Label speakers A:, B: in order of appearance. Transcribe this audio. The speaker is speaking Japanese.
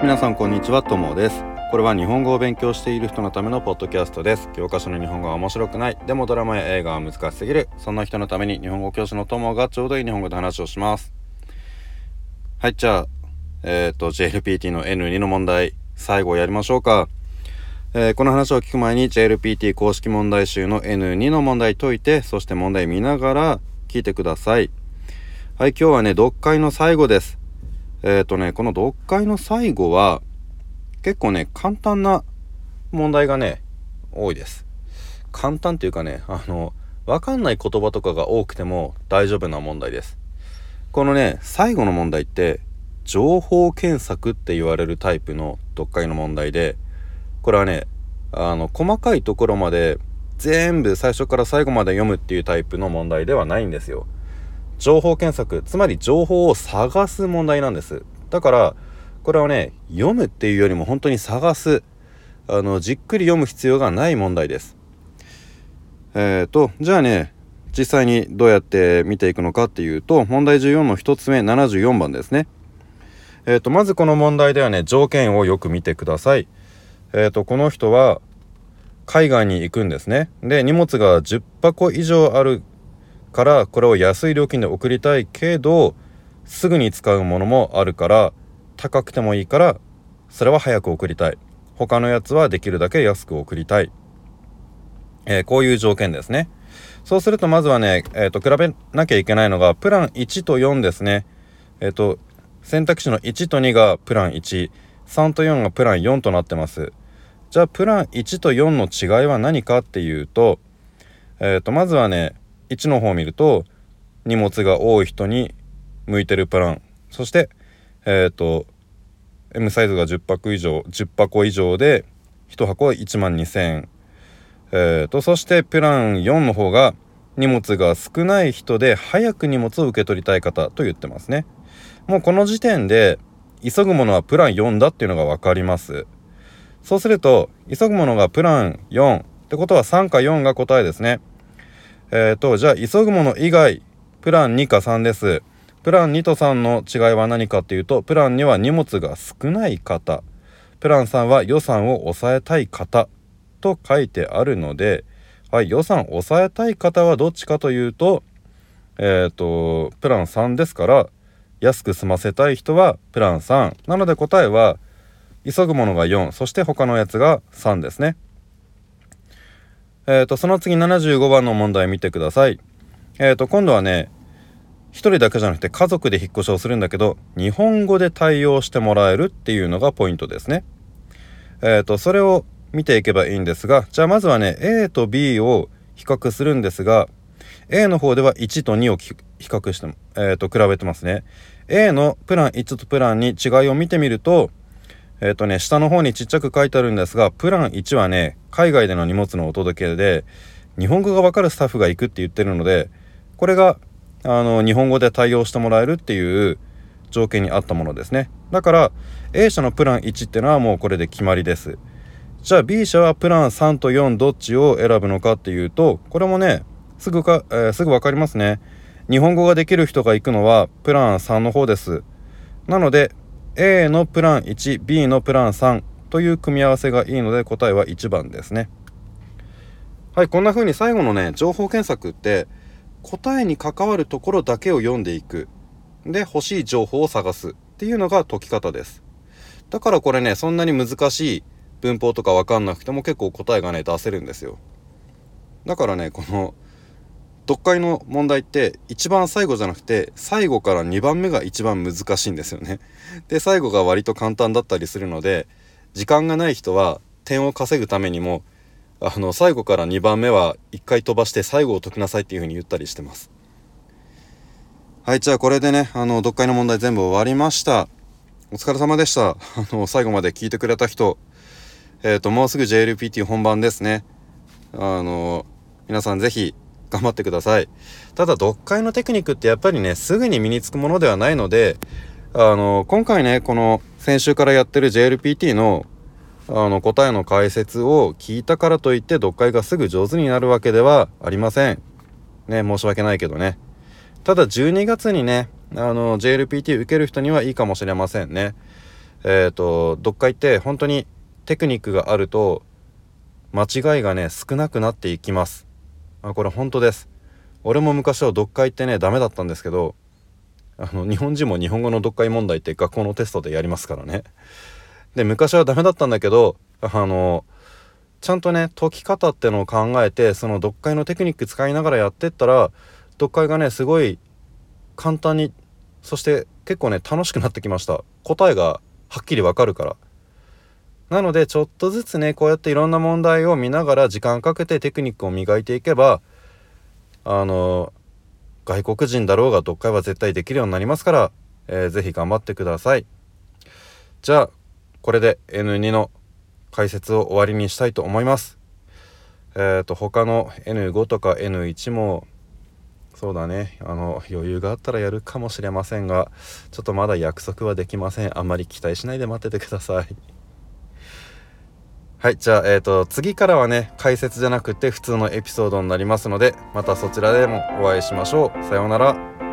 A: 皆さんこんにちはともです。これは日本語を勉強している人のためのポッドキャストです。教科書の日本語は面白くない。でもドラマや映画は難しすぎる。そんな人のために日本語教師のともがちょうどいい日本語で話をします。はいじゃあえっ、ー、と JLPT の N2 の問題最後やりましょうか。えー、この話を聞く前に JLPT 公式問題集の N2 の問題解いてそして問題見ながら聞いてください。はい今日はね読解の最後です。えっ、ー、とね、この読解の最後は、結構ね、簡単な問題がね、多いです。簡単っていうかね、あの、わかんない言葉とかが多くても大丈夫な問題です。このね、最後の問題って、情報検索って言われるタイプの読解の問題で、これはね、あの、細かいところまで全部最初から最後まで読むっていうタイプの問題ではないんですよ。情報検索つまり情報を探す問題なんです。だからこれはね読むっていうよりも本当に探すあのじっくり読む必要がない問題です。えーとじゃあね実際にどうやって見ていくのかっていうと問題14の1つ目74番ですね。えーとまずこの問題ではね条件をよく見てください。えーとこの人は海外に行くんですね。で荷物が10箱以上あるからこれを安い料金で送りたいけどすぐに使うものもあるから高くてもいいからそれは早く送りたい。他のやつはできるだけ安く送りたい、えー、こういう条件ですね。そうするとまずはね、えーと、比べなきゃいけないのがプラン1と4ですね。えっ、ー、と選択肢の1と2がプラン13と4がプラン4となってます。じゃあプラン1と4の違いは何かっていうと,、えーとまずはね1の方を見ると荷物が多い人に向いてるプラン。そしてえっ、ー、と M サイズが10箱以上10箱以上で1箱は1万2000円。えーと、そしてプラン4の方が荷物が少ない人で早く荷物を受け取りたい方と言ってますね。もうこの時点で急ぐものはプラン4だっていうのが分かります。そうすると急ぐものがプラン4ってことは3か4が答えですね。えっ、ー、と、じゃあ、急ぐもの以外、プラン2か3です。プラン2と3の違いは何かっていうと、プラン2は荷物が少ない方、プラン3は予算を抑えたい方と書いてあるので、はい、予算を抑えたい方はどっちかというと、えっ、ー、と、プラン3ですから、安く済ませたい人はプラン3。なので答えは、急ぐものが4、そして他のやつが3ですね。えっ、ー、と、その次75番の問題見てください。えっ、ー、と、今度はね、1人だけじゃなくて家族で引っ越しをするんだけど、日本語で対応してもらえるっていうのがポイントですね。えっ、ー、と、それを見ていけばいいんですが、じゃあまずはね、A と B を比較するんですが、A の方では1と2を比較して、えっ、と、比べてますね。A のプラン1とプラン2違いを見てみると、えっ、ー、とね、下の方にちっちゃく書いてあるんですが、プラン1はね、海外での荷物のお届けで、日本語がわかるスタッフが行くって言ってるので、これが、あの、日本語で対応してもらえるっていう条件に合ったものですね。だから、A 社のプラン1ってのはもうこれで決まりです。じゃあ B 社はプラン3と4どっちを選ぶのかっていうと、これもね、すぐか、えー、すぐ分かりますね。日本語ができる人が行くのはプラン3の方です。なので、A のプラン 1B のプラン3という組み合わせがいいので答えは1番ですね。はいこんな風に最後のね情報検索って答えに関わるところだけを読んでいく。で欲しい情報を探す。っていうのが解き方です。だからこれねそんなに難しい文法とか分かんなくても結構答えがね出せるんですよ。だからねこの読解の問題って一番最後じゃなくて最後から2番目が一番難しいんですよね。で最後が割と簡単だったりするので時間がない人は点を稼ぐためにもあの最後から2番目は1回飛ばして最後を解きなさいっていう風に言ったりしてます。はいじゃあこれでねあの読解の問題全部終わりました。お疲れ様でした。あの最後まで聞いてくれた人えっ、ー、ともうすぐ JLPT 本番ですね。あの皆さん是非頑張ってください。ただ、読解のテクニックってやっぱりね、すぐに身につくものではないので、あの、今回ね、この先週からやってる JLPT のあの答えの解説を聞いたからといって読解がすぐ上手になるわけではありません。ね、申し訳ないけどね。ただ12月にね、あの JLPT 受ける人にはいいかもしれませんね。えっ、ー、と読解って本当にテクニックがあると間違いがね少なくなっていきますあこれ本当です俺も昔は読解ってねダメだったんですけどあの日本人も日本語の読解問題って学校のテストでやりますからね。で昔はダメだったんだけどあのちゃんとね解き方ってのを考えてその読解のテクニック使いながらやってったら読解がねすごい簡単にそして結構ね楽しくなってきました。答えがはっきりわかるから。なのでちょっとずつねこうやっていろんな問題を見ながら時間かけてテクニックを磨いていけばあの外国人だろうが読解は絶対できるようになりますから、えー、ぜひ頑張ってください。じゃあこれで N2 の解説を終わりにしたいと思います。えっ、ー、と他の N5 とか N1 もそうだね。あの余裕があったらやるかもしれませんがちょっとまだ約束はできません。あんまり期待しないで待っててください。はいじゃあ、えーと、次からはね解説じゃなくて普通のエピソードになりますのでまたそちらでもお会いしましょう。さようなら。